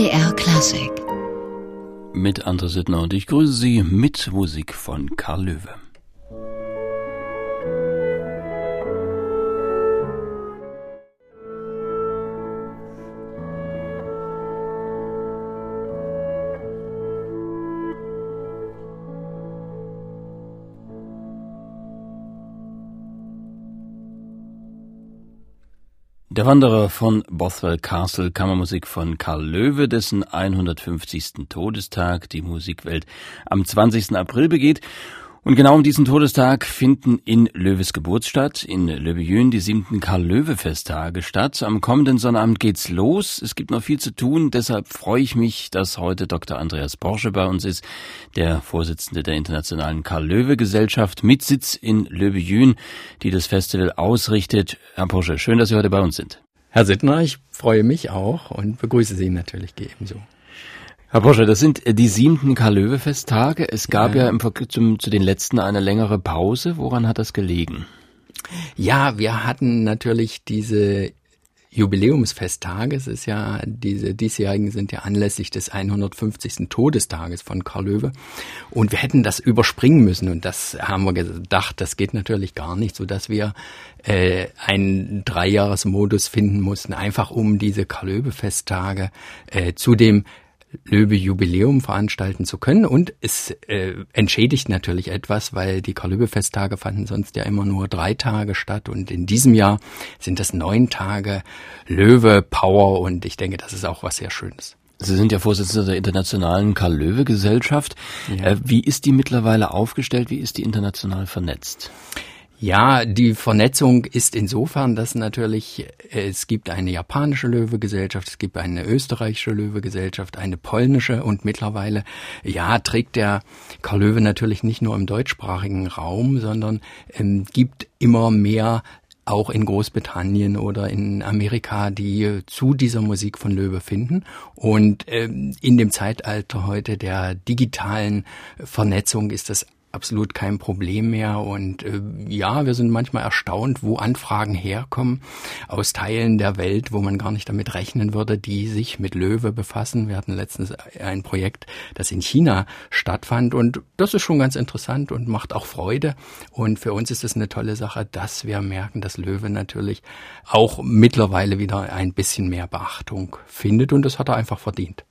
MDR Klassik. Mit André Sittner und ich grüße Sie mit Musik von Karl Löwe. Der Wanderer von Bothwell Castle, Kammermusik von Karl Löwe, dessen 150. Todestag die Musikwelt am 20. April begeht. Und genau um diesen Todestag finden in Löwes Geburtsstadt, in Löbejün, die siebten Karl-Löwe-Festtage statt. Am kommenden Sonnabend geht's los. Es gibt noch viel zu tun. Deshalb freue ich mich, dass heute Dr. Andreas Porsche bei uns ist, der Vorsitzende der Internationalen Karl-Löwe-Gesellschaft mit Sitz in Löbejün, die das Festival ausrichtet. Herr Porsche, schön, dass Sie heute bei uns sind. Herr Sittner, ich freue mich auch und begrüße Sie natürlich ebenso. Herr Boscher, das sind äh, die siebten Karl-Löwe-Festtage. Es gab ja, ja im Vergleich zum, zu den letzten eine längere Pause. Woran hat das gelegen? Ja, wir hatten natürlich diese Jubiläumsfesttage. Es ist ja, diese diesjährigen sind ja anlässlich des 150. Todestages von Karl Löwe. Und wir hätten das überspringen müssen. Und das haben wir gedacht, das geht natürlich gar nicht, so dass wir äh, einen Dreijahresmodus finden mussten, einfach um diese Karl Löwe Festtage äh, zu dem Löwe-Jubiläum veranstalten zu können. Und es äh, entschädigt natürlich etwas, weil die Karl-Löwe-Festtage fanden sonst ja immer nur drei Tage statt. Und in diesem Jahr sind das neun Tage Löwe-Power. Und ich denke, das ist auch was sehr Schönes. Sie sind ja Vorsitzender der Internationalen Karl-Löwe-Gesellschaft. Ja. Äh, wie ist die mittlerweile aufgestellt? Wie ist die international vernetzt? Ja, die Vernetzung ist insofern, dass natürlich äh, es gibt eine japanische Löwegesellschaft, es gibt eine österreichische Löwegesellschaft, eine polnische und mittlerweile, ja, trägt der Karl Löwe natürlich nicht nur im deutschsprachigen Raum, sondern ähm, gibt immer mehr auch in Großbritannien oder in Amerika, die zu dieser Musik von Löwe finden. Und ähm, in dem Zeitalter heute der digitalen Vernetzung ist das absolut kein Problem mehr. Und äh, ja, wir sind manchmal erstaunt, wo Anfragen herkommen aus Teilen der Welt, wo man gar nicht damit rechnen würde, die sich mit Löwe befassen. Wir hatten letztens ein Projekt, das in China stattfand und das ist schon ganz interessant und macht auch Freude. Und für uns ist es eine tolle Sache, dass wir merken, dass Löwe natürlich auch mittlerweile wieder ein bisschen mehr Beachtung findet und das hat er einfach verdient.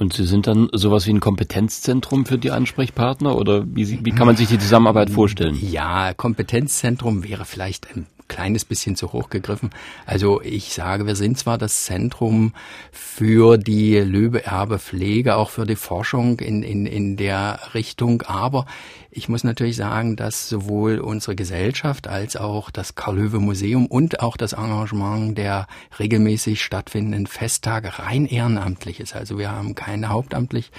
Und Sie sind dann sowas wie ein Kompetenzzentrum für die Ansprechpartner oder wie, wie kann man sich die Zusammenarbeit vorstellen? Ja, Kompetenzzentrum wäre vielleicht ein kleines bisschen zu hoch gegriffen. Also ich sage, wir sind zwar das Zentrum für die Löwe-Erbe-Pflege, auch für die Forschung in, in, in der Richtung, aber ich muss natürlich sagen, dass sowohl unsere Gesellschaft als auch das Karl-Löwe-Museum und auch das Engagement der regelmäßig stattfindenden Festtage rein ehrenamtlich ist. Also wir haben keine hauptamtlich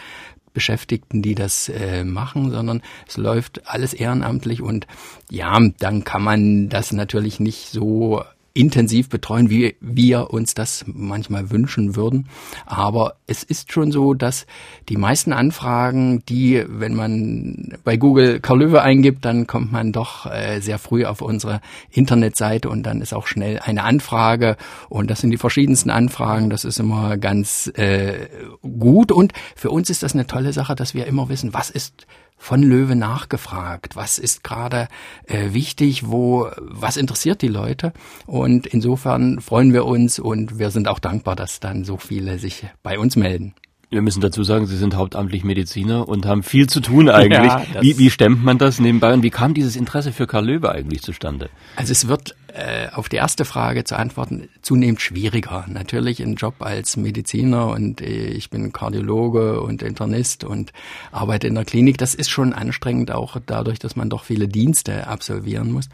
Beschäftigten, die das äh, machen, sondern es läuft alles ehrenamtlich und ja, dann kann man das natürlich nicht so intensiv betreuen, wie wir uns das manchmal wünschen würden. Aber es ist schon so, dass die meisten Anfragen, die, wenn man bei Google Karl Löwe eingibt, dann kommt man doch äh, sehr früh auf unsere Internetseite und dann ist auch schnell eine Anfrage und das sind die verschiedensten Anfragen. Das ist immer ganz äh, gut und für uns ist das eine tolle Sache, dass wir immer wissen, was ist von Löwe nachgefragt. Was ist gerade äh, wichtig? Wo, was interessiert die Leute? Und insofern freuen wir uns und wir sind auch dankbar, dass dann so viele sich bei uns melden. Wir müssen dazu sagen, Sie sind hauptamtlich Mediziner und haben viel zu tun eigentlich. Ja, wie, wie stemmt man das nebenbei und wie kam dieses Interesse für Karl Löwe eigentlich zustande? Also es wird äh, auf die erste Frage zu antworten zunehmend schwieriger. Natürlich ein Job als Mediziner und äh, ich bin Kardiologe und Internist und arbeite in der Klinik. Das ist schon anstrengend, auch dadurch, dass man doch viele Dienste absolvieren muss.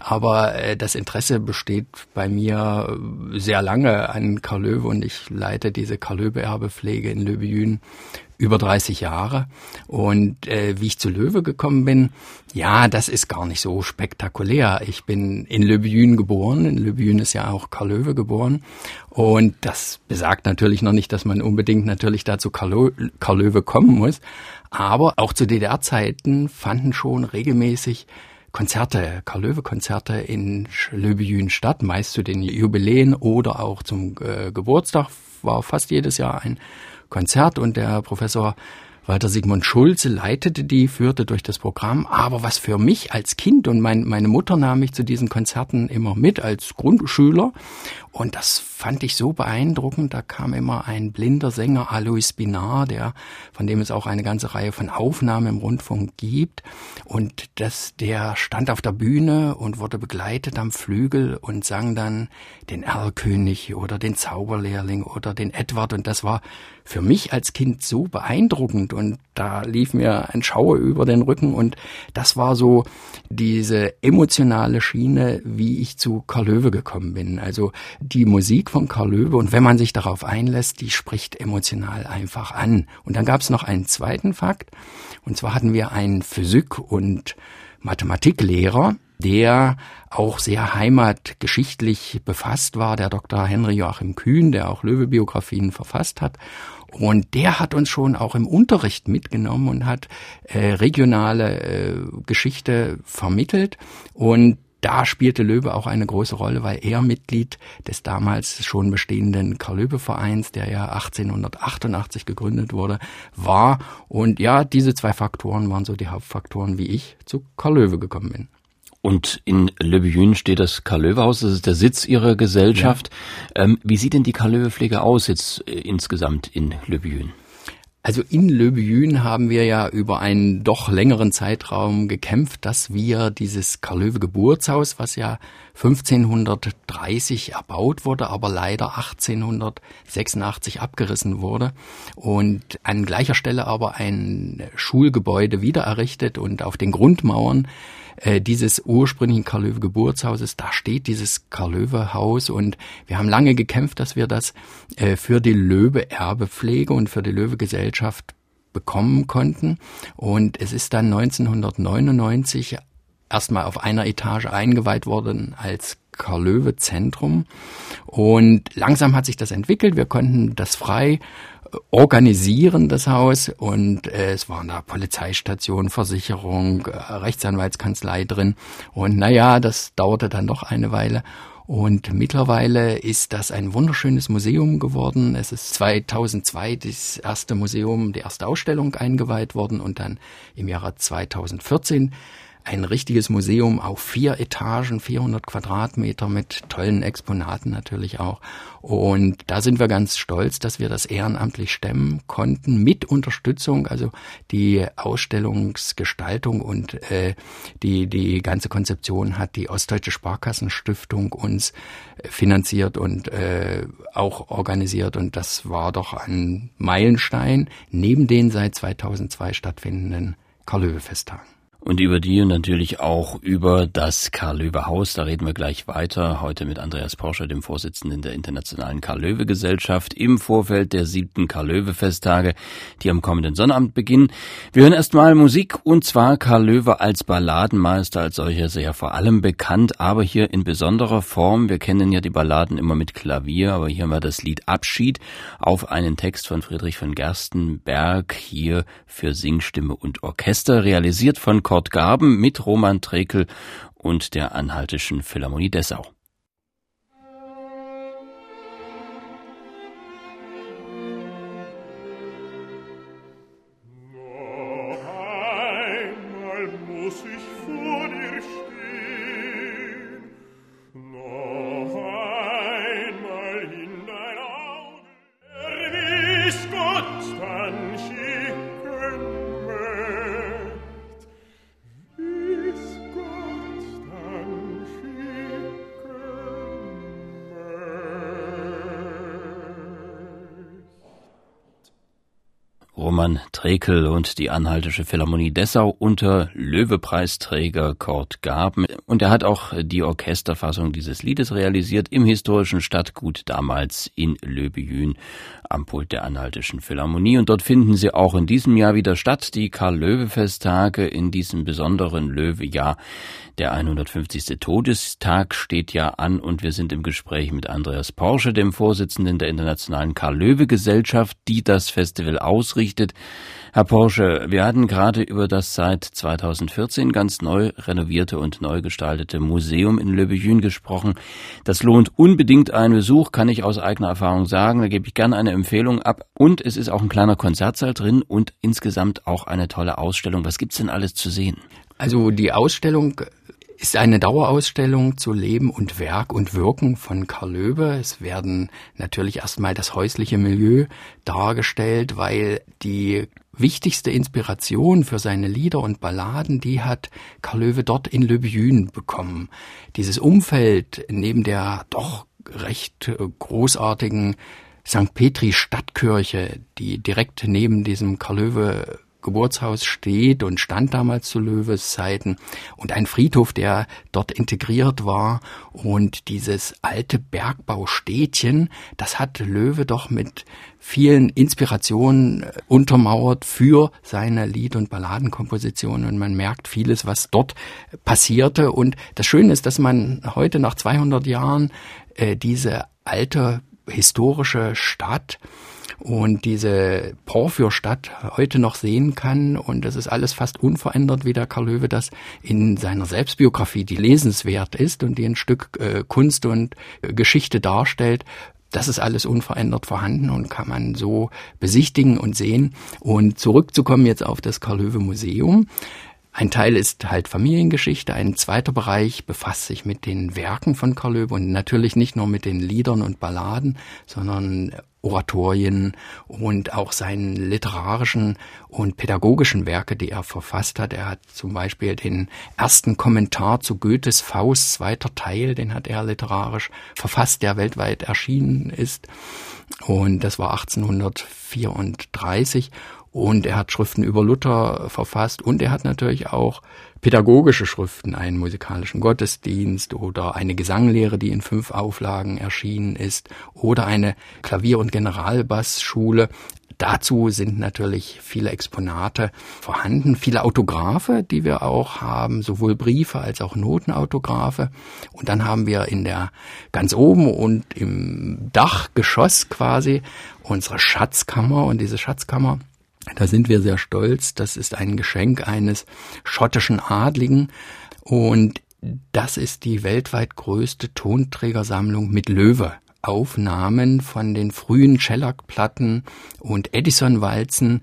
Aber äh, das Interesse besteht bei mir sehr lange an Karl Löwe und ich leite diese Karl Löwe Erbepflege in Löwe über 30 Jahre. Und äh, wie ich zu Löwe gekommen bin, ja, das ist gar nicht so spektakulär. Ich bin in Löbejün geboren. In Löbejün ist ja auch Karl Löwe geboren. Und das besagt natürlich noch nicht, dass man unbedingt natürlich dazu Karl, Karl Löwe kommen muss. Aber auch zu DDR-Zeiten fanden schon regelmäßig Konzerte, Karl-Löwe-Konzerte in Löbejün statt, meist zu den Jubiläen oder auch zum äh, Geburtstag war fast jedes Jahr ein Konzert und der Professor Walter Sigmund Schulze leitete die, führte durch das Programm. Aber was für mich als Kind und mein, meine Mutter nahm mich zu diesen Konzerten immer mit als Grundschüler. Und das fand ich so beeindruckend. Da kam immer ein blinder Sänger, Alois Binar, der, von dem es auch eine ganze Reihe von Aufnahmen im Rundfunk gibt. Und das, der stand auf der Bühne und wurde begleitet am Flügel und sang dann den Erlkönig oder den Zauberlehrling oder den Edward. Und das war für mich als Kind so beeindruckend und da lief mir ein Schauer über den Rücken und das war so diese emotionale Schiene, wie ich zu Karl Löwe gekommen bin. Also die Musik von Karl Löwe und wenn man sich darauf einlässt, die spricht emotional einfach an. Und dann gab es noch einen zweiten Fakt und zwar hatten wir einen Physik- und Mathematiklehrer, der auch sehr heimatgeschichtlich befasst war, der Dr. Henry Joachim Kühn, der auch Löwe-Biografien verfasst hat. Und der hat uns schon auch im Unterricht mitgenommen und hat äh, regionale äh, Geschichte vermittelt. Und da spielte Löwe auch eine große Rolle, weil er Mitglied des damals schon bestehenden Karl-Löwe-Vereins, der ja 1888 gegründet wurde, war. Und ja, diese zwei Faktoren waren so die Hauptfaktoren, wie ich zu Karl-Löwe gekommen bin. Und in Le steht das Karl-Löwe-Haus, das ist der Sitz Ihrer Gesellschaft. Ja. Ähm, wie sieht denn die Karl-Löwe-Pflege aus jetzt äh, insgesamt in Le? Also in Le haben wir ja über einen doch längeren Zeitraum gekämpft, dass wir dieses Karl-Löwe Geburtshaus, was ja 1530 erbaut wurde, aber leider 1886 abgerissen wurde und an gleicher Stelle aber ein Schulgebäude wieder errichtet und auf den Grundmauern äh, dieses ursprünglichen Karl-Löwe Geburtshauses, da steht dieses Karl-Löwe Haus und wir haben lange gekämpft, dass wir das äh, für die Löwe Erbepflege und für die Löwe Gesellschaft bekommen konnten. Und es ist dann 1999 erstmal auf einer Etage eingeweiht worden als Karl-Löwe-Zentrum. Und langsam hat sich das entwickelt. Wir konnten das frei organisieren das Haus. Und äh, es waren da Polizeistation, Versicherung, äh, Rechtsanwaltskanzlei drin. Und naja, das dauerte dann doch eine Weile. Und mittlerweile ist das ein wunderschönes Museum geworden. Es ist 2002 das erste Museum, die erste Ausstellung eingeweiht worden. Und dann im Jahre 2014 ein richtiges Museum auf vier Etagen, 400 Quadratmeter mit tollen Exponaten natürlich auch. Und da sind wir ganz stolz, dass wir das ehrenamtlich stemmen konnten mit Unterstützung. Also die Ausstellungsgestaltung und äh, die, die ganze Konzeption hat die Ostdeutsche Sparkassenstiftung uns finanziert und äh, auch organisiert. Und das war doch ein Meilenstein neben den seit 2002 stattfindenden Karl-Löwe-Festtagen. Und über die und natürlich auch über das Karl-Löwe-Haus, da reden wir gleich weiter. Heute mit Andreas Porsche, dem Vorsitzenden der Internationalen Karl-Löwe-Gesellschaft, im Vorfeld der siebten Karl-Löwe-Festtage, die am kommenden Sonnabend beginnen. Wir hören erstmal Musik und zwar Karl Löwe als Balladenmeister, als solcher sehr vor allem bekannt, aber hier in besonderer Form. Wir kennen ja die Balladen immer mit Klavier, aber hier haben wir das Lied Abschied auf einen Text von Friedrich von Gerstenberg, hier für Singstimme und Orchester, realisiert von Kurt Gaben mit Roman Trekel und der Anhaltischen Philharmonie Dessau. Roman Trekel und die Anhaltische Philharmonie Dessau unter Löwepreisträger Kurt Gaben. Und er hat auch die Orchesterfassung dieses Liedes realisiert im historischen Stadtgut damals in Löbejün am Pult der Anhaltischen Philharmonie. Und dort finden sie auch in diesem Jahr wieder statt, die Karl-Löwe-Festtage in diesem besonderen Löwe-Jahr. Der 150. Todestag steht ja an und wir sind im Gespräch mit Andreas Porsche, dem Vorsitzenden der Internationalen Karl-Löwe-Gesellschaft, die das Festival ausrichtet. Herr Porsche, wir hatten gerade über das seit 2014 ganz neu renovierte und neu gestaltete Museum in Le Bejün gesprochen. Das lohnt unbedingt einen Besuch, kann ich aus eigener Erfahrung sagen. Da gebe ich gerne eine Empfehlung ab. Und es ist auch ein kleiner Konzertsaal drin und insgesamt auch eine tolle Ausstellung. Was gibt's denn alles zu sehen? Also die Ausstellung ist eine Dauerausstellung zu Leben und Werk und Wirken von Karl Löwe. Es werden natürlich erstmal das häusliche Milieu dargestellt, weil die wichtigste Inspiration für seine Lieder und Balladen, die hat Karl Löwe dort in Löbjün bekommen. Dieses Umfeld neben der doch recht großartigen St. Petri Stadtkirche, die direkt neben diesem Karl Löwe Geburtshaus steht und stand damals zu Löwes Zeiten. Und ein Friedhof, der dort integriert war. Und dieses alte Bergbaustädtchen, das hat Löwe doch mit vielen Inspirationen äh, untermauert für seine Lied- und Balladenkompositionen. Und man merkt vieles, was dort passierte. Und das Schöne ist, dass man heute nach 200 Jahren äh, diese alte historische Stadt und diese Porphyrstadt heute noch sehen kann. Und das ist alles fast unverändert, wie der Karl Löwe das in seiner Selbstbiografie, die lesenswert ist und die ein Stück äh, Kunst und äh, Geschichte darstellt, das ist alles unverändert vorhanden und kann man so besichtigen und sehen. Und zurückzukommen jetzt auf das Karl Löwe Museum. Ein Teil ist halt Familiengeschichte, ein zweiter Bereich befasst sich mit den Werken von Karl Löwe und natürlich nicht nur mit den Liedern und Balladen, sondern Oratorien und auch seinen literarischen und pädagogischen Werke, die er verfasst hat. Er hat zum Beispiel den ersten Kommentar zu Goethes Faust, zweiter Teil, den hat er literarisch verfasst, der weltweit erschienen ist. Und das war 1834. Und er hat Schriften über Luther verfasst und er hat natürlich auch pädagogische Schriften, einen musikalischen Gottesdienst oder eine Gesanglehre, die in fünf Auflagen erschienen ist oder eine Klavier- und Generalbassschule. Dazu sind natürlich viele Exponate vorhanden, viele Autographe, die wir auch haben, sowohl Briefe als auch Notenautographe. Und dann haben wir in der ganz oben und im Dachgeschoss quasi unsere Schatzkammer und diese Schatzkammer da sind wir sehr stolz. Das ist ein Geschenk eines schottischen Adligen und das ist die weltweit größte Tonträgersammlung mit Löwe. Aufnahmen von den frühen Shellac-Platten und Edison-Walzen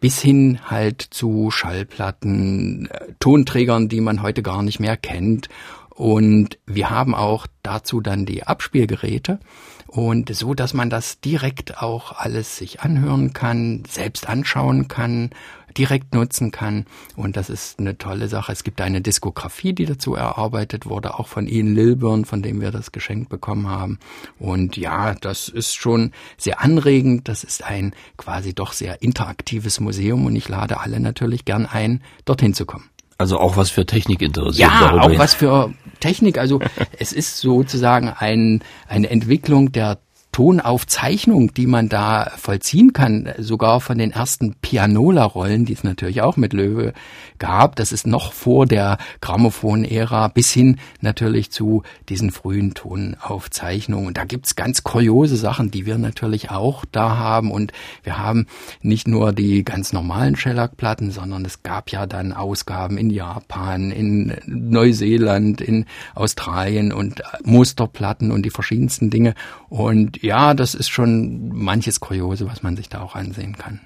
bis hin halt zu Schallplatten, äh, Tonträgern, die man heute gar nicht mehr kennt. Und wir haben auch dazu dann die Abspielgeräte und so, dass man das direkt auch alles sich anhören kann, selbst anschauen kann, direkt nutzen kann. Und das ist eine tolle Sache. Es gibt eine Diskografie, die dazu erarbeitet wurde, auch von Ian Lilburn, von dem wir das geschenkt bekommen haben. Und ja, das ist schon sehr anregend. Das ist ein quasi doch sehr interaktives Museum und ich lade alle natürlich gern ein, dorthin zu kommen. Also auch was für Technik interessiert. Ja, auch was für Technik. Also es ist sozusagen ein, eine Entwicklung der Tonaufzeichnung, die man da vollziehen kann, sogar von den ersten Pianola-Rollen, die es natürlich auch mit Löwe gab. Das ist noch vor der Grammophon-Ära bis hin natürlich zu diesen frühen Tonaufzeichnungen. Und da gibt's ganz kuriose Sachen, die wir natürlich auch da haben. Und wir haben nicht nur die ganz normalen Shellac-Platten, sondern es gab ja dann Ausgaben in Japan, in Neuseeland, in Australien und Musterplatten und die verschiedensten Dinge. Und ja, das ist schon manches Kuriose, was man sich da auch ansehen kann.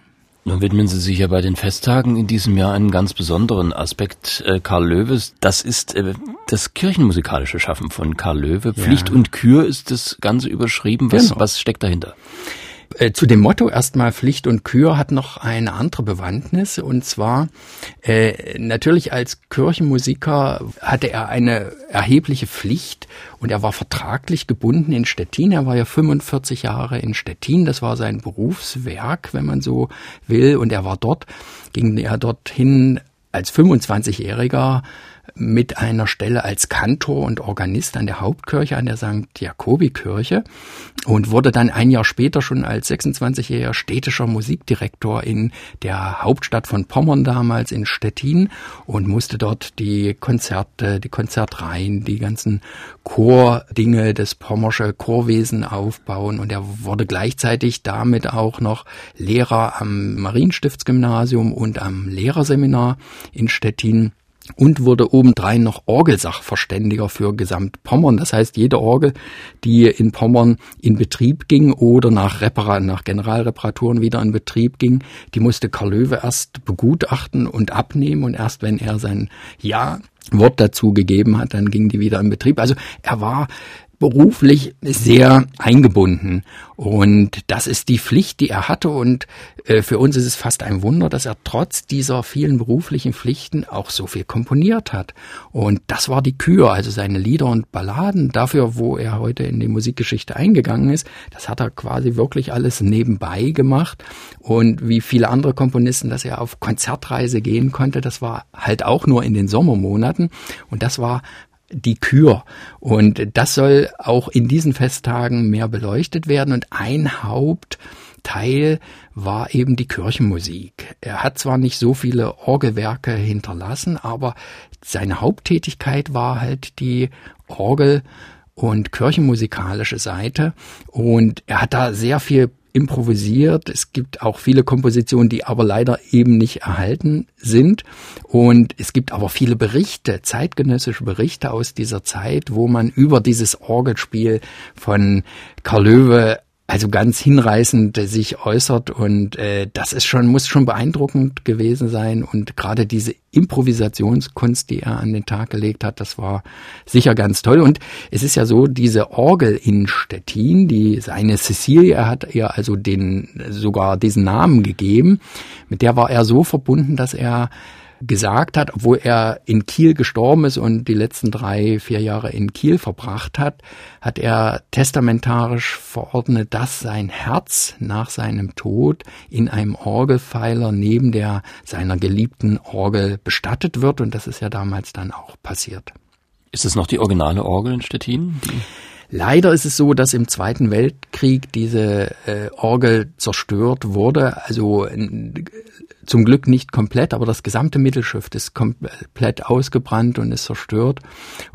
Nun widmen Sie sich ja bei den Festtagen in diesem Jahr einen ganz besonderen Aspekt äh, Karl Löwes. Das ist äh, das kirchenmusikalische Schaffen von Karl Löwe. Ja. Pflicht und Kür ist das Ganze überschrieben. Was, genau. was steckt dahinter? Äh, zu dem Motto erstmal Pflicht und Kür hat noch eine andere Bewandtnis. Und zwar äh, natürlich als Kirchenmusiker hatte er eine erhebliche Pflicht und er war vertraglich gebunden in Stettin. Er war ja 45 Jahre in Stettin, das war sein Berufswerk, wenn man so will, und er war dort, ging er dorthin als 25-Jähriger mit einer Stelle als Kantor und Organist an der Hauptkirche, an der St. Jakobi-Kirche und wurde dann ein Jahr später schon als 26-jähriger städtischer Musikdirektor in der Hauptstadt von Pommern damals in Stettin und musste dort die Konzerte, die Konzertreihen, die ganzen Chordinge, des Pommersche Chorwesen aufbauen und er wurde gleichzeitig damit auch noch Lehrer am Marienstiftsgymnasium und am Lehrerseminar in Stettin und wurde obendrein noch Orgelsachverständiger für Gesamtpommern. Das heißt, jede Orgel, die in Pommern in Betrieb ging oder nach, Repara nach Generalreparaturen wieder in Betrieb ging, die musste Karl Löwe erst begutachten und abnehmen und erst wenn er sein Ja Wort dazu gegeben hat, dann ging die wieder in Betrieb. Also er war beruflich sehr eingebunden. Und das ist die Pflicht, die er hatte. Und äh, für uns ist es fast ein Wunder, dass er trotz dieser vielen beruflichen Pflichten auch so viel komponiert hat. Und das war die Kür, also seine Lieder und Balladen. Dafür, wo er heute in die Musikgeschichte eingegangen ist, das hat er quasi wirklich alles nebenbei gemacht. Und wie viele andere Komponisten, dass er auf Konzertreise gehen konnte, das war halt auch nur in den Sommermonaten. Und das war die Kür. Und das soll auch in diesen Festtagen mehr beleuchtet werden. Und ein Hauptteil war eben die Kirchenmusik. Er hat zwar nicht so viele Orgelwerke hinterlassen, aber seine Haupttätigkeit war halt die Orgel und kirchenmusikalische Seite. Und er hat da sehr viel improvisiert. Es gibt auch viele Kompositionen, die aber leider eben nicht erhalten sind. Und es gibt aber viele Berichte, zeitgenössische Berichte aus dieser Zeit, wo man über dieses Orgelspiel von Karl Löwe also ganz hinreißend sich äußert und äh, das ist schon muss schon beeindruckend gewesen sein und gerade diese Improvisationskunst, die er an den Tag gelegt hat, das war sicher ganz toll und es ist ja so diese Orgel in Stettin, die seine Cecilie, er hat ihr also den sogar diesen Namen gegeben, mit der war er so verbunden, dass er gesagt hat, obwohl er in Kiel gestorben ist und die letzten drei, vier Jahre in Kiel verbracht hat, hat er testamentarisch verordnet, dass sein Herz nach seinem Tod in einem Orgelpfeiler neben der seiner geliebten Orgel bestattet wird. Und das ist ja damals dann auch passiert. Ist es noch die originale Orgel in Stettin? Die Leider ist es so, dass im Zweiten Weltkrieg diese äh, Orgel zerstört wurde. Also zum Glück nicht komplett, aber das gesamte Mittelschiff ist komplett ausgebrannt und ist zerstört.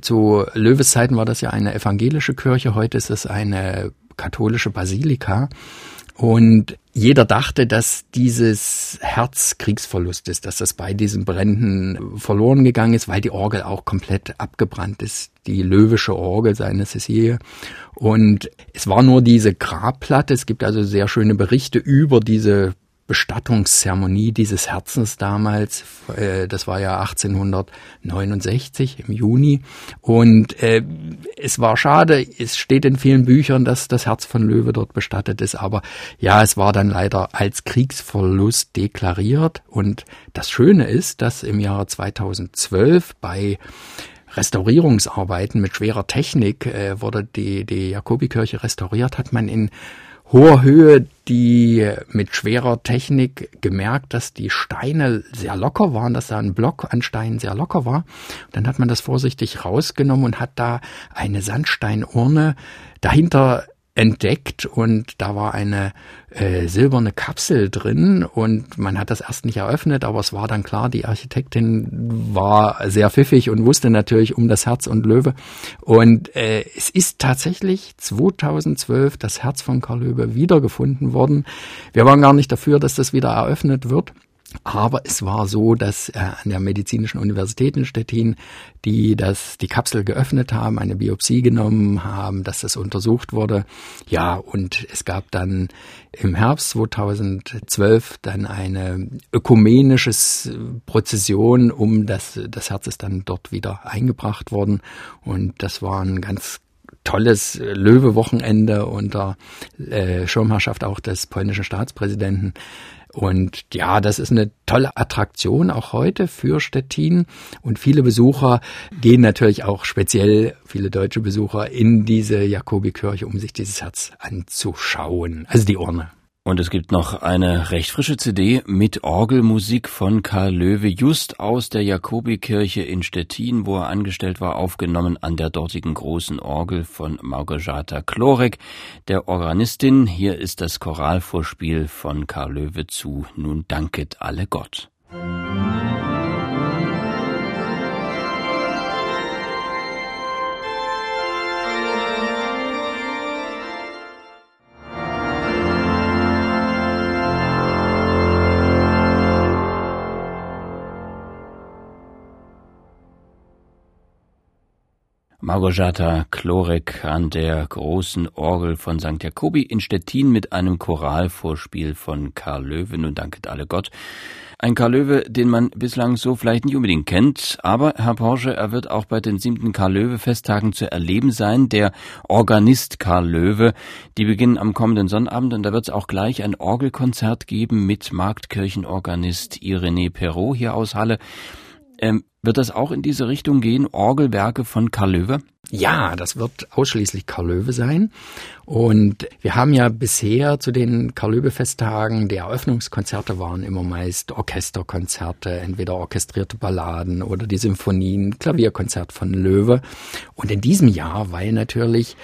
Zu Löwes Zeiten war das ja eine evangelische Kirche, heute ist es eine katholische Basilika. Und jeder dachte, dass dieses Herz Kriegsverlust ist, dass das bei diesen Bränden verloren gegangen ist, weil die Orgel auch komplett abgebrannt ist, die löwische Orgel seine Cecilie. Und es war nur diese Grabplatte. Es gibt also sehr schöne Berichte über diese Bestattungszeremonie dieses Herzens damals. Äh, das war ja 1869 im Juni. Und äh, es war schade, es steht in vielen Büchern, dass das Herz von Löwe dort bestattet ist. Aber ja, es war dann leider als Kriegsverlust deklariert. Und das Schöne ist, dass im Jahre 2012 bei Restaurierungsarbeiten mit schwerer Technik äh, wurde die, die Jakobikirche restauriert, hat man in hoher Höhe die mit schwerer Technik gemerkt, dass die Steine sehr locker waren, dass da ein Block an Steinen sehr locker war. dann hat man das vorsichtig rausgenommen und hat da eine Sandsteinurne dahinter entdeckt und da war eine äh, silberne Kapsel drin und man hat das erst nicht eröffnet, aber es war dann klar, die Architektin war sehr pfiffig und wusste natürlich um das Herz und Löwe und äh, es ist tatsächlich 2012 das Herz von Karl Löwe wiedergefunden worden. Wir waren gar nicht dafür, dass das wieder eröffnet wird. Aber es war so, dass äh, an der Medizinischen Universität in Stettin, die das, die Kapsel geöffnet haben, eine Biopsie genommen haben, dass das untersucht wurde. Ja, und es gab dann im Herbst 2012 dann eine ökumenische Prozession um das, das Herz ist dann dort wieder eingebracht worden. Und das war ein ganz tolles Löwe-Wochenende unter äh, Schirmherrschaft auch des polnischen Staatspräsidenten. Und ja, das ist eine tolle Attraktion auch heute für Stettin. Und viele Besucher gehen natürlich auch speziell, viele deutsche Besucher, in diese Jakobikirche, um sich dieses Herz anzuschauen. Also die Urne. Und es gibt noch eine recht frische CD mit Orgelmusik von Karl Löwe, just aus der Jakobikirche in Stettin, wo er angestellt war, aufgenommen an der dortigen großen Orgel von Margareta Klorek, der Organistin. Hier ist das Choralvorspiel von Karl Löwe zu Nun danket alle Gott. Margojata Klorek an der großen Orgel von St. Jakobi in Stettin mit einem Choralvorspiel von Karl Löwe. Nun danket alle Gott. Ein Karl Löwe, den man bislang so vielleicht nicht unbedingt kennt, aber Herr Porsche, er wird auch bei den siebten Karl Löwe Festtagen zu erleben sein. Der Organist Karl Löwe, die beginnen am kommenden Sonnabend und da wird es auch gleich ein Orgelkonzert geben mit Marktkirchenorganist Irene Perrault hier aus Halle. Ähm, wird das auch in diese Richtung gehen, Orgelwerke von Karl Löwe? Ja, das wird ausschließlich Karl Löwe sein. Und wir haben ja bisher zu den Karl Löwe Festtagen, die Eröffnungskonzerte waren immer meist Orchesterkonzerte, entweder orchestrierte Balladen oder die Symphonien, Klavierkonzert von Löwe. Und in diesem Jahr, weil natürlich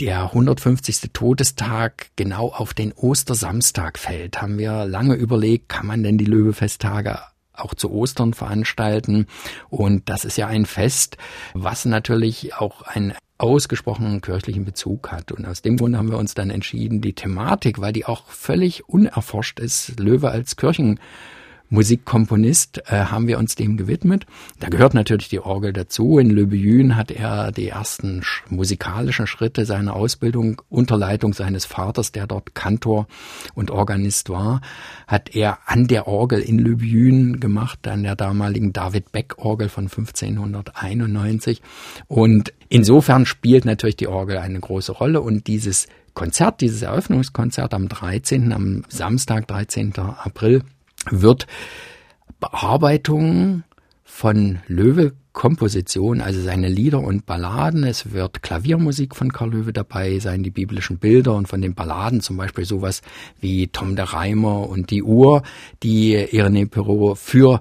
der 150. Todestag genau auf den Ostersamstag fällt, haben wir lange überlegt, kann man denn die Löwe-Festtage auch zu Ostern veranstalten. Und das ist ja ein Fest, was natürlich auch einen ausgesprochenen kirchlichen Bezug hat. Und aus dem Grund haben wir uns dann entschieden, die Thematik, weil die auch völlig unerforscht ist, Löwe als Kirchen Musikkomponist, äh, haben wir uns dem gewidmet. Da gehört natürlich die Orgel dazu. In Le Buyun hat er die ersten musikalischen Schritte seiner Ausbildung unter Leitung seines Vaters, der dort Kantor und Organist war, hat er an der Orgel in Le Buyun gemacht, an der damaligen David Beck Orgel von 1591. Und insofern spielt natürlich die Orgel eine große Rolle und dieses Konzert, dieses Eröffnungskonzert am 13., am Samstag, 13. April, wird Bearbeitung von Löwe Komposition, also seine Lieder und Balladen. Es wird Klaviermusik von Karl Löwe dabei sein, die biblischen Bilder und von den Balladen zum Beispiel sowas wie Tom der Reimer und die Uhr, die Irene Perrault für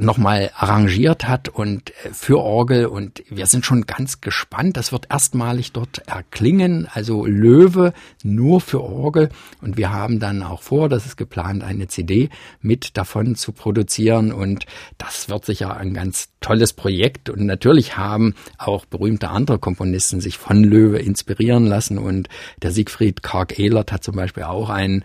nochmal arrangiert hat und äh, für Orgel. Und wir sind schon ganz gespannt. Das wird erstmalig dort erklingen, also Löwe nur für Orgel. Und wir haben dann auch vor, das ist geplant, eine CD mit davon zu produzieren. Und das wird sicher ein ganz tolles Projekt. Und natürlich haben auch berühmte andere Komponisten sich von Löwe inspirieren lassen. Und der Siegfried Karg Ehlert hat zum Beispiel auch einen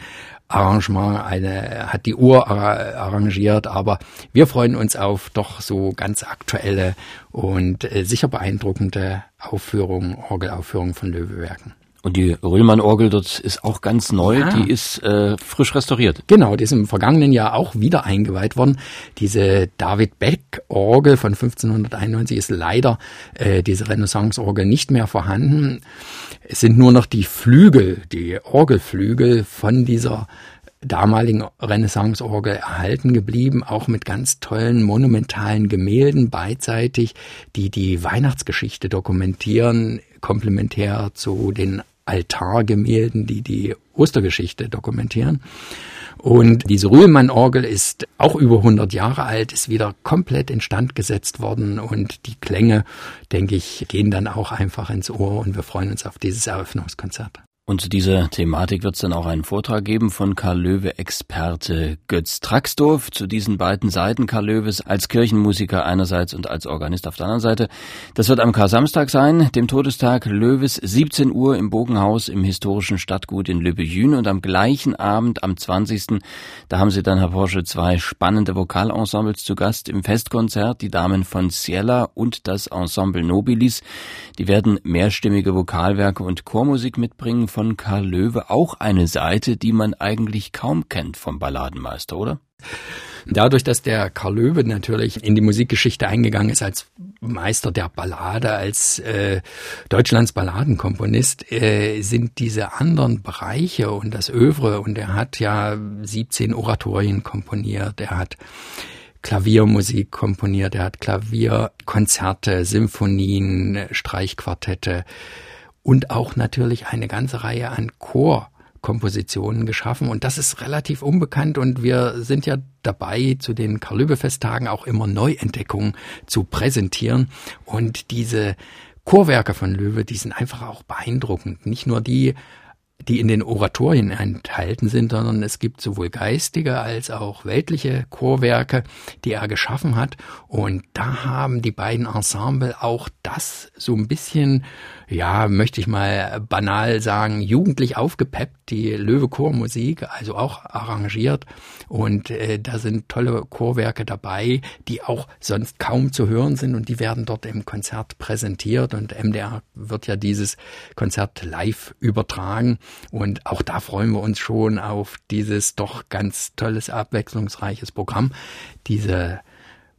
Arrangement, eine, hat die Uhr arrangiert, aber wir freuen uns auf doch so ganz aktuelle und äh, sicher beeindruckende Aufführungen, Orgelaufführungen von Löwewerken. Und die Röhlmann-Orgel dort ist auch ganz neu, ja. die ist äh, frisch restauriert. Genau, die ist im vergangenen Jahr auch wieder eingeweiht worden. Diese David Beck-Orgel von 1591 ist leider äh, diese Renaissance-Orgel nicht mehr vorhanden. Es sind nur noch die Flügel, die Orgelflügel von dieser damaligen Renaissance-Orgel erhalten geblieben, auch mit ganz tollen monumentalen Gemälden beidseitig, die die Weihnachtsgeschichte dokumentieren, komplementär zu den Altargemälden, die die Ostergeschichte dokumentieren. Und diese Rühlmann-Orgel ist auch über 100 Jahre alt, ist wieder komplett instand gesetzt worden und die Klänge, denke ich, gehen dann auch einfach ins Ohr und wir freuen uns auf dieses Eröffnungskonzert. Und zu dieser Thematik wird es dann auch einen Vortrag geben von Karl Löwe-Experte Götz Traxdorf zu diesen beiden Seiten Karl Löwes als Kirchenmusiker einerseits und als Organist auf der anderen Seite. Das wird am Kar-Samstag sein, dem Todestag Löwes, 17 Uhr im Bogenhaus im historischen Stadtgut in Löbejün und am gleichen Abend, am 20. Da haben Sie dann, Herr Porsche, zwei spannende Vokalensembles zu Gast im Festkonzert, die Damen von Ciela und das Ensemble Nobilis. Die werden mehrstimmige Vokalwerke und Chormusik mitbringen von Karl Löwe auch eine Seite, die man eigentlich kaum kennt vom Balladenmeister, oder? Dadurch, dass der Karl Löwe natürlich in die Musikgeschichte eingegangen ist als Meister der Ballade, als äh, Deutschlands Balladenkomponist, äh, sind diese anderen Bereiche und das Övre, und er hat ja 17 Oratorien komponiert, er hat Klaviermusik komponiert, er hat Klavierkonzerte, Symphonien, Streichquartette, und auch natürlich eine ganze Reihe an Chor Kompositionen geschaffen und das ist relativ unbekannt und wir sind ja dabei, zu den Karl-Löwe-Festtagen auch immer Neuentdeckungen zu präsentieren und diese Chorwerke von Löwe, die sind einfach auch beeindruckend. Nicht nur die die in den Oratorien enthalten sind, sondern es gibt sowohl geistige als auch weltliche Chorwerke, die er geschaffen hat. Und da haben die beiden Ensemble auch das so ein bisschen ja, möchte ich mal banal sagen, jugendlich aufgepeppt, die Löwe Chormusik, also auch arrangiert. Und äh, da sind tolle Chorwerke dabei, die auch sonst kaum zu hören sind und die werden dort im Konzert präsentiert und MDR wird ja dieses Konzert live übertragen. Und auch da freuen wir uns schon auf dieses doch ganz tolles, abwechslungsreiches Programm. Diese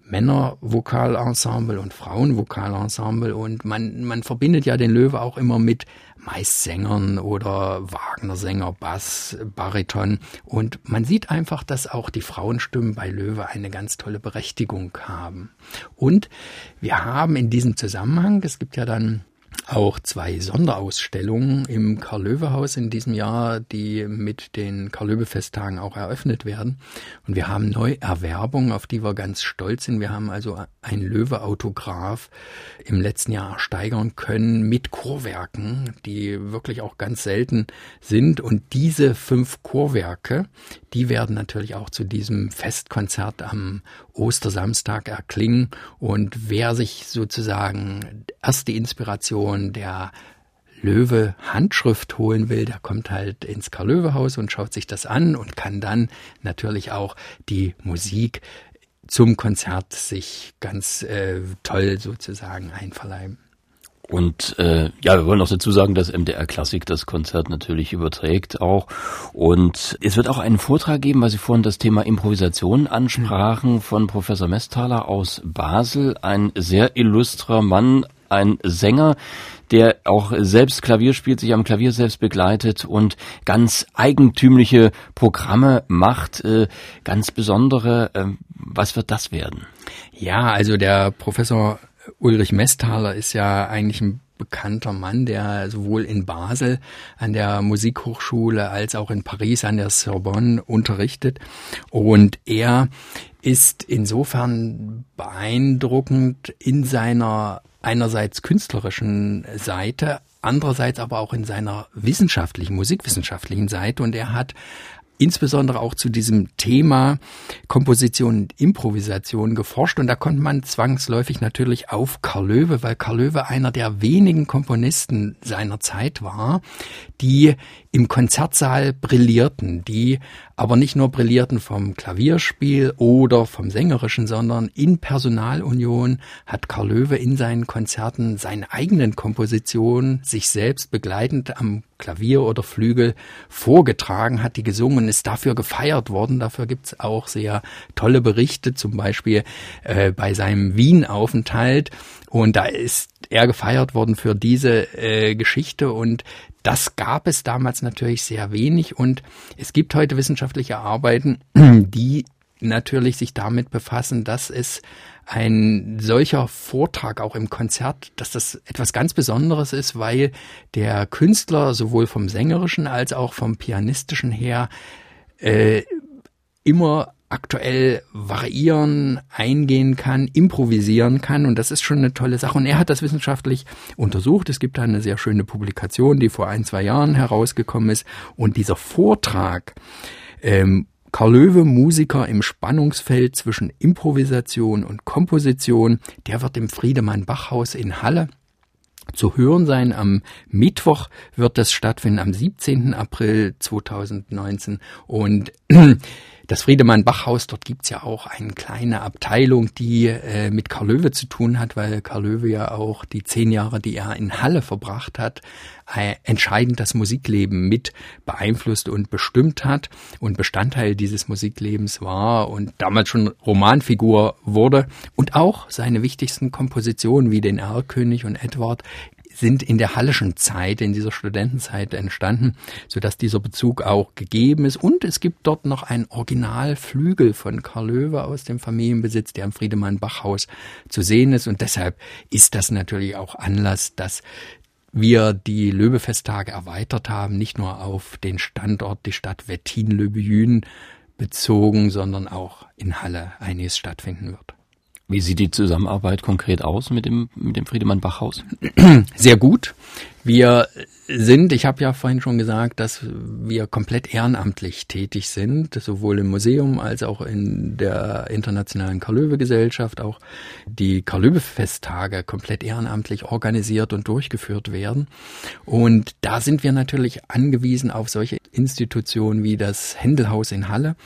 Männervokalensemble und Frauenvokalensemble und man, man verbindet ja den Löwe auch immer mit meist Sängern oder Wagner-Sänger, Bass, Bariton und man sieht einfach, dass auch die Frauenstimmen bei Löwe eine ganz tolle Berechtigung haben. Und wir haben in diesem Zusammenhang, es gibt ja dann auch zwei Sonderausstellungen im Karl-Löwe-Haus in diesem Jahr, die mit den Karl-Löwe-Festtagen auch eröffnet werden. Und wir haben Neuerwerbungen, auf die wir ganz stolz sind. Wir haben also ein Löwe-Autograph im letzten Jahr ersteigern können mit Chorwerken, die wirklich auch ganz selten sind. Und diese fünf Chorwerke, die werden natürlich auch zu diesem Festkonzert am Ostersamstag erklingen. Und wer sich sozusagen erst die Inspiration der Löwe Handschrift holen will, der kommt halt ins Karl-Löwe-Haus und schaut sich das an und kann dann natürlich auch die Musik zum Konzert sich ganz äh, toll sozusagen einverleiben. Und äh, ja, wir wollen auch dazu sagen, dass MDR Klassik das Konzert natürlich überträgt auch. Und es wird auch einen Vortrag geben, weil Sie vorhin das Thema Improvisation ansprachen, von Professor Mesthaler aus Basel, ein sehr illustrer Mann, ein Sänger, der auch selbst Klavier spielt, sich am Klavier selbst begleitet und ganz eigentümliche Programme macht, äh, ganz besondere. Äh, was wird das werden? Ja, also der Professor Ulrich Mesthaler ist ja eigentlich ein bekannter Mann, der sowohl in Basel an der Musikhochschule als auch in Paris an der Sorbonne unterrichtet. Und er ist insofern beeindruckend in seiner einerseits künstlerischen Seite, andererseits aber auch in seiner wissenschaftlichen, musikwissenschaftlichen Seite. Und er hat insbesondere auch zu diesem Thema Komposition und Improvisation geforscht und da kommt man zwangsläufig natürlich auf Karl Löwe, weil Karl Löwe einer der wenigen Komponisten seiner Zeit war, die im Konzertsaal brillierten, die aber nicht nur brillierten vom Klavierspiel oder vom Sängerischen, sondern in Personalunion hat Karl Löwe in seinen Konzerten seine eigenen Kompositionen sich selbst begleitend am Klavier oder Flügel vorgetragen, hat die gesungen, ist dafür gefeiert worden. Dafür gibt's auch sehr tolle Berichte, zum Beispiel äh, bei seinem Wien-Aufenthalt. Und da ist er gefeiert worden für diese äh, Geschichte und das gab es damals natürlich sehr wenig und es gibt heute wissenschaftliche Arbeiten, die natürlich sich damit befassen, dass es ein solcher Vortrag auch im Konzert, dass das etwas ganz Besonderes ist, weil der Künstler sowohl vom sängerischen als auch vom pianistischen her äh, immer aktuell variieren, eingehen kann, improvisieren kann und das ist schon eine tolle Sache und er hat das wissenschaftlich untersucht. Es gibt da eine sehr schöne Publikation, die vor ein, zwei Jahren herausgekommen ist und dieser Vortrag, ähm, Karl Löwe, Musiker im Spannungsfeld zwischen Improvisation und Komposition, der wird im Friedemann Bachhaus in Halle zu hören sein. Am Mittwoch wird das stattfinden, am 17. April 2019 und das Friedemann-Bach-Haus, dort gibt's ja auch eine kleine Abteilung, die äh, mit Karl Löwe zu tun hat, weil Karl Löwe ja auch die zehn Jahre, die er in Halle verbracht hat, äh, entscheidend das Musikleben mit beeinflusst und bestimmt hat. Und Bestandteil dieses Musiklebens war und damals schon Romanfigur wurde und auch seine wichtigsten Kompositionen wie den Erlkönig und Edward sind in der Hallischen Zeit, in dieser Studentenzeit entstanden, so dass dieser Bezug auch gegeben ist. Und es gibt dort noch ein Originalflügel von Karl Löwe aus dem Familienbesitz, der im Friedemann Bachhaus zu sehen ist. Und deshalb ist das natürlich auch Anlass, dass wir die Löbefesttage erweitert haben, nicht nur auf den Standort, die Stadt Wettin-Löbejün bezogen, sondern auch in Halle einiges stattfinden wird. Wie sieht die Zusammenarbeit konkret aus mit dem, mit dem Friedemann Bachhaus? Sehr gut. Wir sind, ich habe ja vorhin schon gesagt, dass wir komplett ehrenamtlich tätig sind, sowohl im Museum als auch in der Internationalen Karl-Löwe-Gesellschaft, auch die Karl-Löwe-Festtage komplett ehrenamtlich organisiert und durchgeführt werden. Und da sind wir natürlich angewiesen auf solche Institutionen wie das Händelhaus in Halle,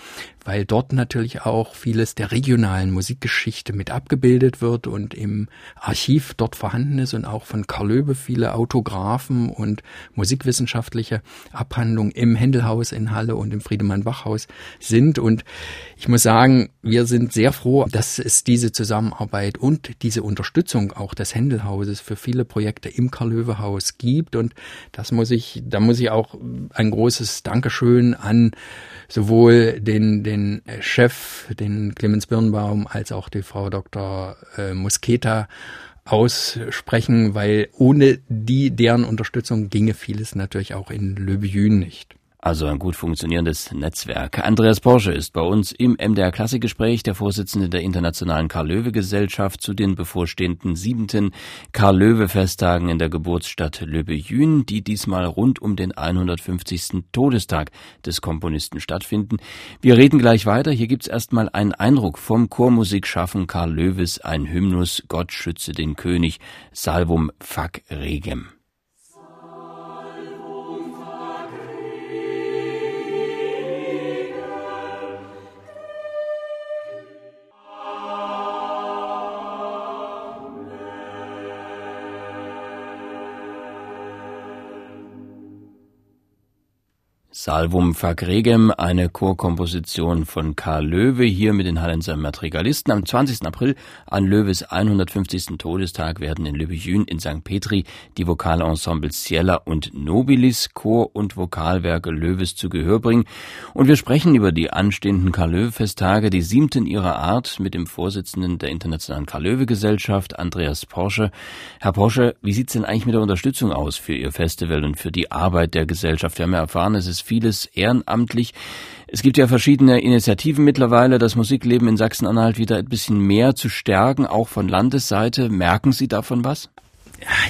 weil dort natürlich auch vieles der regionalen Musikgeschichte mit abgebildet wird und im Archiv dort vorhanden ist und auch von Karl Löwe viele Autographen und musikwissenschaftliche Abhandlungen im Händelhaus in Halle und im Friedemann-Bach-Haus sind. Und ich muss sagen, wir sind sehr froh, dass es diese Zusammenarbeit und diese Unterstützung auch des Händelhauses für viele Projekte im Karl-Löwe-Haus gibt. Und das muss ich, da muss ich auch ein großes Dankeschön an sowohl den, den Chef, den Clemens Birnbaum, als auch die Frau Dr. Äh, Musketa aussprechen, weil ohne die, deren Unterstützung ginge vieles natürlich auch in Löbejün nicht. Also ein gut funktionierendes Netzwerk. Andreas Porsche ist bei uns im MDR Klassikgespräch, der Vorsitzende der Internationalen Karl-Löwe-Gesellschaft zu den bevorstehenden siebenten Karl-Löwe-Festtagen in der Geburtsstadt Löbejün, die diesmal rund um den 150. Todestag des Komponisten stattfinden. Wir reden gleich weiter. Hier gibt's erstmal einen Eindruck vom Chormusikschaffen Karl Löwes, ein Hymnus Gott schütze den König, Salvum Fac Regem. Salvum Fac Regem, eine Chorkomposition von Karl Löwe, hier mit den Hallenser Madrigalisten. Am 20. April, an Löwes 150. Todestag, werden in Löbejün in St. Petri die Vokalensembles Ciela und Nobilis, Chor- und Vokalwerke Löwes zu Gehör bringen. Und wir sprechen über die anstehenden Karl-Löwe-Festtage, die siebten ihrer Art, mit dem Vorsitzenden der Internationalen Karl-Löwe-Gesellschaft, Andreas Porsche. Herr Porsche, wie sieht's denn eigentlich mit der Unterstützung aus für Ihr Festival und für die Arbeit der Gesellschaft? Wir haben ja erfahren, es ist vieles ehrenamtlich. Es gibt ja verschiedene Initiativen mittlerweile, das Musikleben in Sachsen-Anhalt wieder ein bisschen mehr zu stärken, auch von Landesseite. Merken Sie davon was?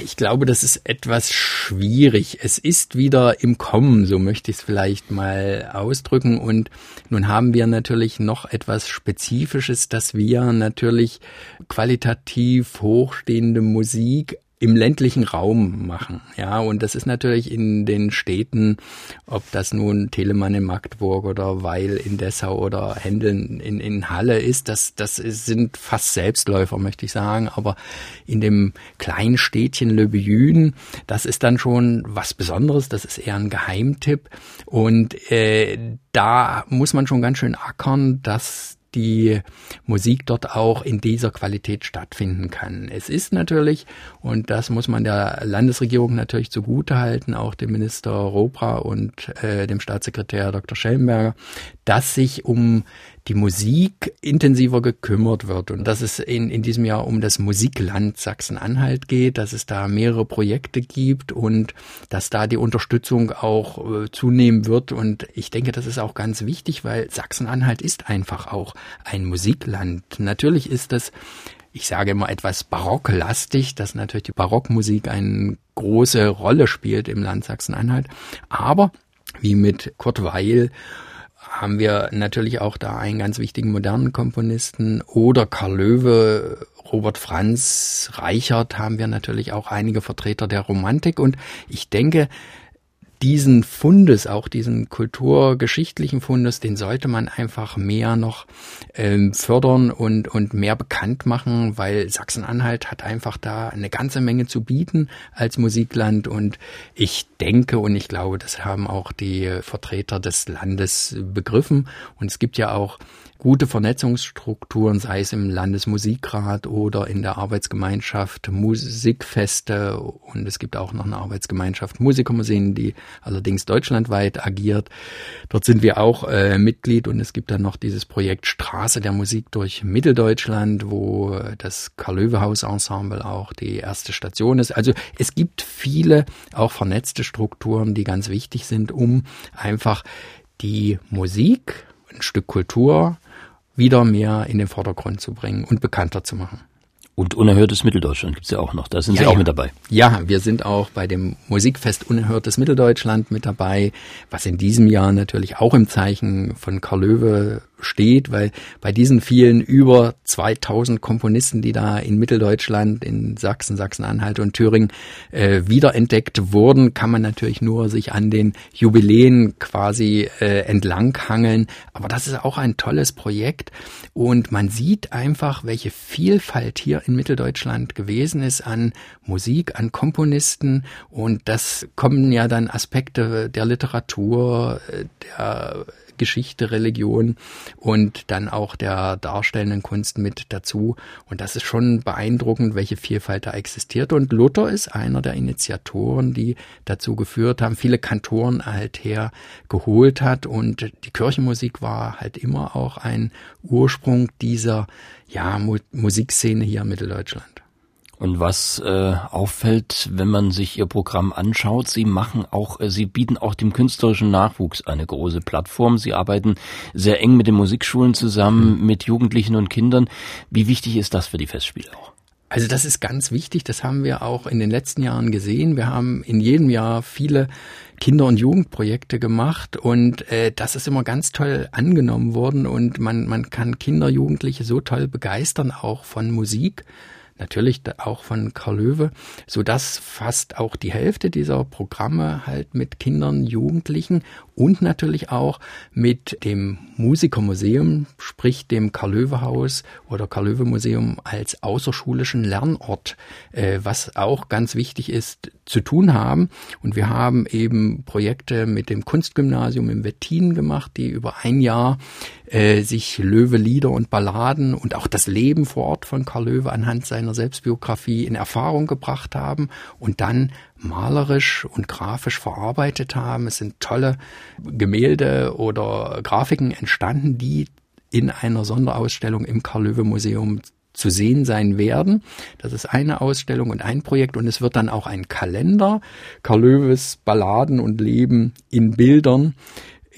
Ich glaube, das ist etwas schwierig. Es ist wieder im Kommen, so möchte ich es vielleicht mal ausdrücken. Und nun haben wir natürlich noch etwas Spezifisches, dass wir natürlich qualitativ hochstehende Musik im ländlichen Raum machen. Ja, und das ist natürlich in den Städten, ob das nun Telemann in Magdeburg oder Weil in Dessau oder Händeln in, in Halle ist, das, das sind fast Selbstläufer, möchte ich sagen. Aber in dem kleinen Städtchen Löbejün, das ist dann schon was Besonderes, das ist eher ein Geheimtipp. Und äh, da muss man schon ganz schön ackern, dass die Musik dort auch in dieser Qualität stattfinden kann. Es ist natürlich, und das muss man der Landesregierung natürlich zugutehalten, auch dem Minister Robra und äh, dem Staatssekretär Dr. Schellenberger, dass sich um die Musik intensiver gekümmert wird und dass es in, in diesem Jahr um das Musikland Sachsen-Anhalt geht, dass es da mehrere Projekte gibt und dass da die Unterstützung auch äh, zunehmen wird. Und ich denke, das ist auch ganz wichtig, weil Sachsen-Anhalt ist einfach auch ein Musikland. Natürlich ist das ich sage immer etwas barocklastig, dass natürlich die Barockmusik eine große Rolle spielt im Land Sachsen-Anhalt. Aber wie mit Kurt Weil haben wir natürlich auch da einen ganz wichtigen modernen Komponisten oder Karl Löwe, Robert Franz, Reichert haben wir natürlich auch einige Vertreter der Romantik. Und ich denke, diesen Fundes, auch diesen kulturgeschichtlichen Fundes, den sollte man einfach mehr noch ähm, fördern und, und mehr bekannt machen, weil Sachsen-Anhalt hat einfach da eine ganze Menge zu bieten als Musikland. Und ich denke und ich glaube, das haben auch die Vertreter des Landes begriffen. Und es gibt ja auch gute Vernetzungsstrukturen, sei es im Landesmusikrat oder in der Arbeitsgemeinschaft Musikfeste und es gibt auch noch eine Arbeitsgemeinschaft Musikermuseen, die allerdings deutschlandweit agiert. Dort sind wir auch äh, Mitglied und es gibt dann noch dieses Projekt Straße der Musik durch Mitteldeutschland, wo das Karl-Löwe-Haus-Ensemble auch die erste Station ist. Also es gibt viele auch vernetzte Strukturen, die ganz wichtig sind, um einfach die Musik, ein Stück Kultur wieder mehr in den Vordergrund zu bringen und bekannter zu machen. Und Unerhörtes Mitteldeutschland gibt's ja auch noch. Da sind ja, Sie auch ja. mit dabei. Ja, wir sind auch bei dem Musikfest Unerhörtes Mitteldeutschland mit dabei, was in diesem Jahr natürlich auch im Zeichen von Karl Löwe steht, weil bei diesen vielen über 2000 Komponisten, die da in Mitteldeutschland, in Sachsen, Sachsen-Anhalt und Thüringen äh, wiederentdeckt wurden, kann man natürlich nur sich an den Jubiläen quasi äh, entlanghangeln. Aber das ist auch ein tolles Projekt und man sieht einfach, welche Vielfalt hier in Mitteldeutschland gewesen ist an Musik, an Komponisten und das kommen ja dann Aspekte der Literatur, äh, der Geschichte, Religion und dann auch der darstellenden Kunst mit dazu. Und das ist schon beeindruckend, welche Vielfalt da existiert. Und Luther ist einer der Initiatoren, die dazu geführt haben, viele Kantoren halt her geholt hat. Und die Kirchenmusik war halt immer auch ein Ursprung dieser ja, Musikszene hier in Mitteldeutschland. Und was äh, auffällt, wenn man sich ihr Programm anschaut, sie machen auch, äh, sie bieten auch dem künstlerischen Nachwuchs eine große Plattform. Sie arbeiten sehr eng mit den Musikschulen zusammen, mhm. mit Jugendlichen und Kindern. Wie wichtig ist das für die Festspiele auch? Also das ist ganz wichtig. Das haben wir auch in den letzten Jahren gesehen. Wir haben in jedem Jahr viele Kinder- und Jugendprojekte gemacht und äh, das ist immer ganz toll angenommen worden und man, man kann Kinder, Jugendliche so toll begeistern, auch von Musik natürlich auch von Karl Löwe, so dass fast auch die Hälfte dieser Programme halt mit Kindern, Jugendlichen und natürlich auch mit dem Musikermuseum, sprich dem Karl-Löwe-Haus oder Karl-Löwe-Museum als außerschulischen Lernort, äh, was auch ganz wichtig ist, zu tun haben. Und wir haben eben Projekte mit dem Kunstgymnasium im Wettin gemacht, die über ein Jahr äh, sich Löwe-Lieder und Balladen und auch das Leben vor Ort von Karl Löwe anhand seiner Selbstbiografie in Erfahrung gebracht haben und dann malerisch und grafisch verarbeitet haben. Es sind tolle Gemälde oder Grafiken entstanden, die in einer Sonderausstellung im Karl-Löwe-Museum zu sehen sein werden. Das ist eine Ausstellung und ein Projekt und es wird dann auch ein Kalender, Karl Löwes Balladen und Leben in Bildern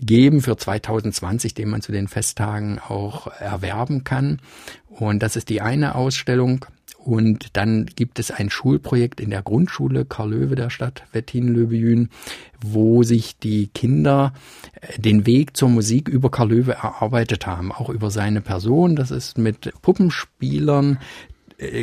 geben für 2020, den man zu den Festtagen auch erwerben kann. Und das ist die eine Ausstellung. Und dann gibt es ein Schulprojekt in der Grundschule Karl Löwe der Stadt Wettin-Löbejün, wo sich die Kinder äh, den Weg zur Musik über Karl Löwe erarbeitet haben, auch über seine Person. Das ist mit Puppenspielern,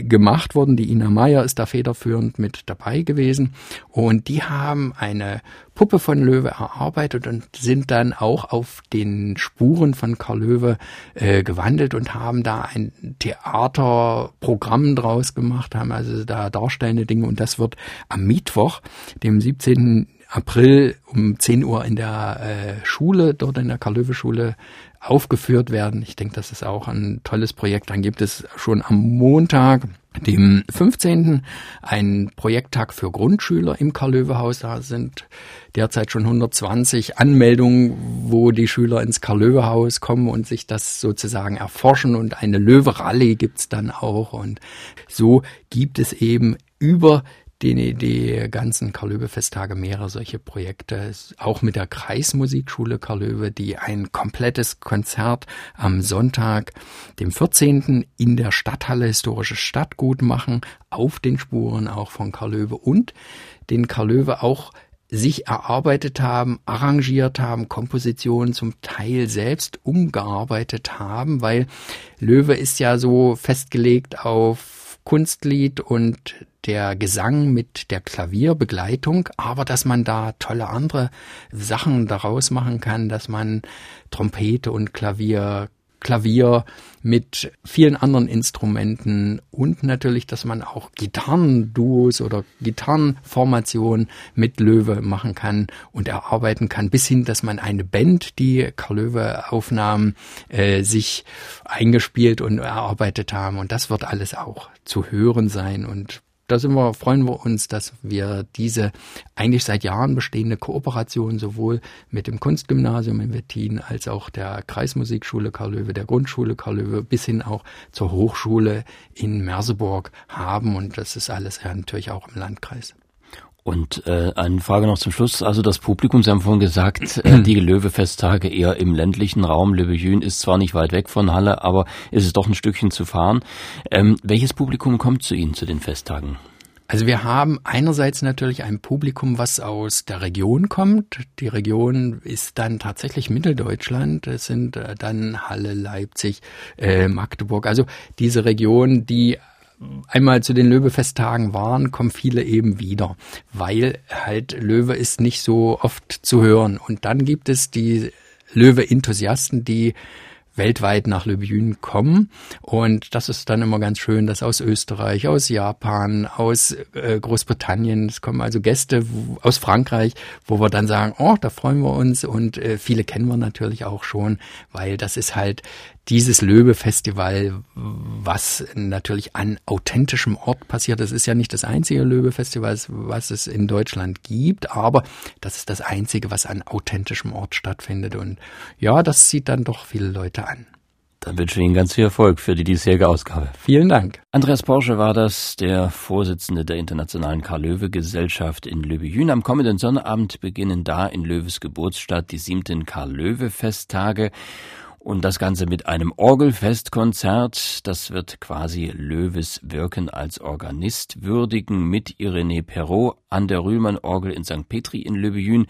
gemacht worden. Die Ina Meyer ist da federführend mit dabei gewesen. Und die haben eine Puppe von Löwe erarbeitet und sind dann auch auf den Spuren von Karl Löwe äh, gewandelt und haben da ein Theaterprogramm draus gemacht, haben also da darstellende Dinge. Und das wird am Mittwoch, dem 17. April um 10 Uhr in der äh, Schule, dort in der Karl-Löwe-Schule aufgeführt werden. Ich denke, das ist auch ein tolles Projekt. Dann gibt es schon am Montag, dem 15. einen Projekttag für Grundschüler im Karl-Löwe-Haus. Da sind derzeit schon 120 Anmeldungen, wo die Schüler ins Karl-Löwe-Haus kommen und sich das sozusagen erforschen. Und eine Löwe-Rallye gibt's dann auch. Und so gibt es eben über die, die ganzen Karl-Löwe-Festtage mehrere solche Projekte, auch mit der Kreismusikschule Karl-Löwe, die ein komplettes Konzert am Sonntag, dem 14. in der Stadthalle Historische Stadtgut machen, auf den Spuren auch von Karl-Löwe und den Karl-Löwe auch sich erarbeitet haben, arrangiert haben, Kompositionen zum Teil selbst umgearbeitet haben, weil Löwe ist ja so festgelegt auf Kunstlied und der Gesang mit der Klavierbegleitung, aber dass man da tolle andere Sachen daraus machen kann, dass man Trompete und Klavier Klavier mit vielen anderen Instrumenten und natürlich, dass man auch Gitarrenduos oder Gitarrenformationen mit Löwe machen kann und erarbeiten kann, bis hin, dass man eine Band, die Karl Löwe Aufnahmen äh, sich eingespielt und erarbeitet haben. Und das wird alles auch zu hören sein und da sind wir, freuen wir uns, dass wir diese eigentlich seit Jahren bestehende Kooperation sowohl mit dem Kunstgymnasium in Wettin als auch der Kreismusikschule Karl Löwe, der Grundschule Karl Löwe bis hin auch zur Hochschule in Merseburg haben. Und das ist alles ja natürlich auch im Landkreis. Und äh, eine Frage noch zum Schluss. Also das Publikum, Sie haben vorhin gesagt, äh, die Löwe-Festtage eher im ländlichen Raum. Löwe-Jün ist zwar nicht weit weg von Halle, aber ist es doch ein Stückchen zu fahren. Ähm, welches Publikum kommt zu Ihnen zu den Festtagen? Also wir haben einerseits natürlich ein Publikum, was aus der Region kommt. Die Region ist dann tatsächlich Mitteldeutschland. Es sind äh, dann Halle, Leipzig, äh, Magdeburg. Also diese Region, die einmal zu den Löwe-Festtagen waren, kommen viele eben wieder, weil halt Löwe ist nicht so oft zu hören. Und dann gibt es die Löwe-Enthusiasten, die weltweit nach Lübjün kommen. Und das ist dann immer ganz schön, dass aus Österreich, aus Japan, aus äh, Großbritannien, es kommen also Gäste aus Frankreich, wo wir dann sagen, oh, da freuen wir uns. Und äh, viele kennen wir natürlich auch schon, weil das ist halt dieses Löwe-Festival, was natürlich an authentischem Ort passiert. Das ist ja nicht das einzige Löwe-Festival, was es in Deutschland gibt, aber das ist das einzige, was an authentischem Ort stattfindet. Und ja, das zieht dann doch viele Leute an. Dann wünsche ich Ihnen ganz viel Erfolg für die diesjährige Ausgabe. Vielen Dank. Andreas Porsche war das, der Vorsitzende der Internationalen Karl-Löwe-Gesellschaft in Löwe-Jün. Am kommenden Sonnabend beginnen da in Löwes Geburtsstadt die siebten Karl-Löwe-Festtage. Und das Ganze mit einem Orgelfestkonzert. Das wird quasi Löwes Wirken als Organist würdigen mit Irene Perrault an der Rühlmann-Orgel in St. Petri in Löbejün.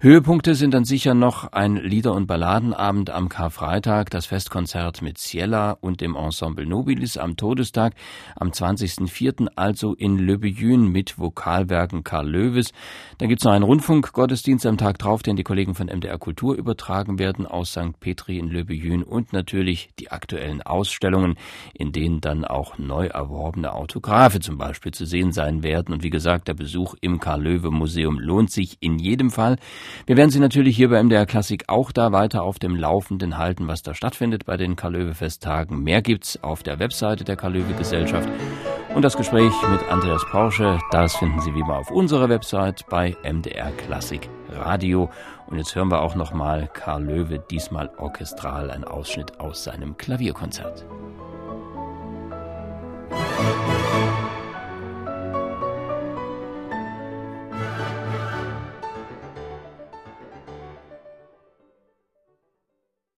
Höhepunkte sind dann sicher noch ein Lieder- und Balladenabend am Karfreitag, das Festkonzert mit Ciela und dem Ensemble Nobilis am Todestag, am 20.04. also in Löbejün mit Vokalwerken Karl Löwes. Dann gibt's noch einen Rundfunkgottesdienst am Tag drauf, den die Kollegen von MDR Kultur übertragen werden aus St. Petri in Löbejün. Jün und natürlich die aktuellen Ausstellungen, in denen dann auch neu erworbene Autographe zum Beispiel zu sehen sein werden. Und wie gesagt, der Besuch im Karl-Löwe-Museum lohnt sich in jedem Fall. Wir werden Sie natürlich hier bei MDR Klassik auch da weiter auf dem Laufenden halten, was da stattfindet bei den Karl-Löwe-Festtagen. Mehr gibt's auf der Webseite der Karl-Löwe-Gesellschaft. Und das Gespräch mit Andreas Porsche, das finden Sie wie immer auf unserer Website bei MDR Klassik Radio. Und jetzt hören wir auch nochmal Karl Löwe, diesmal orchestral, einen Ausschnitt aus seinem Klavierkonzert. Musik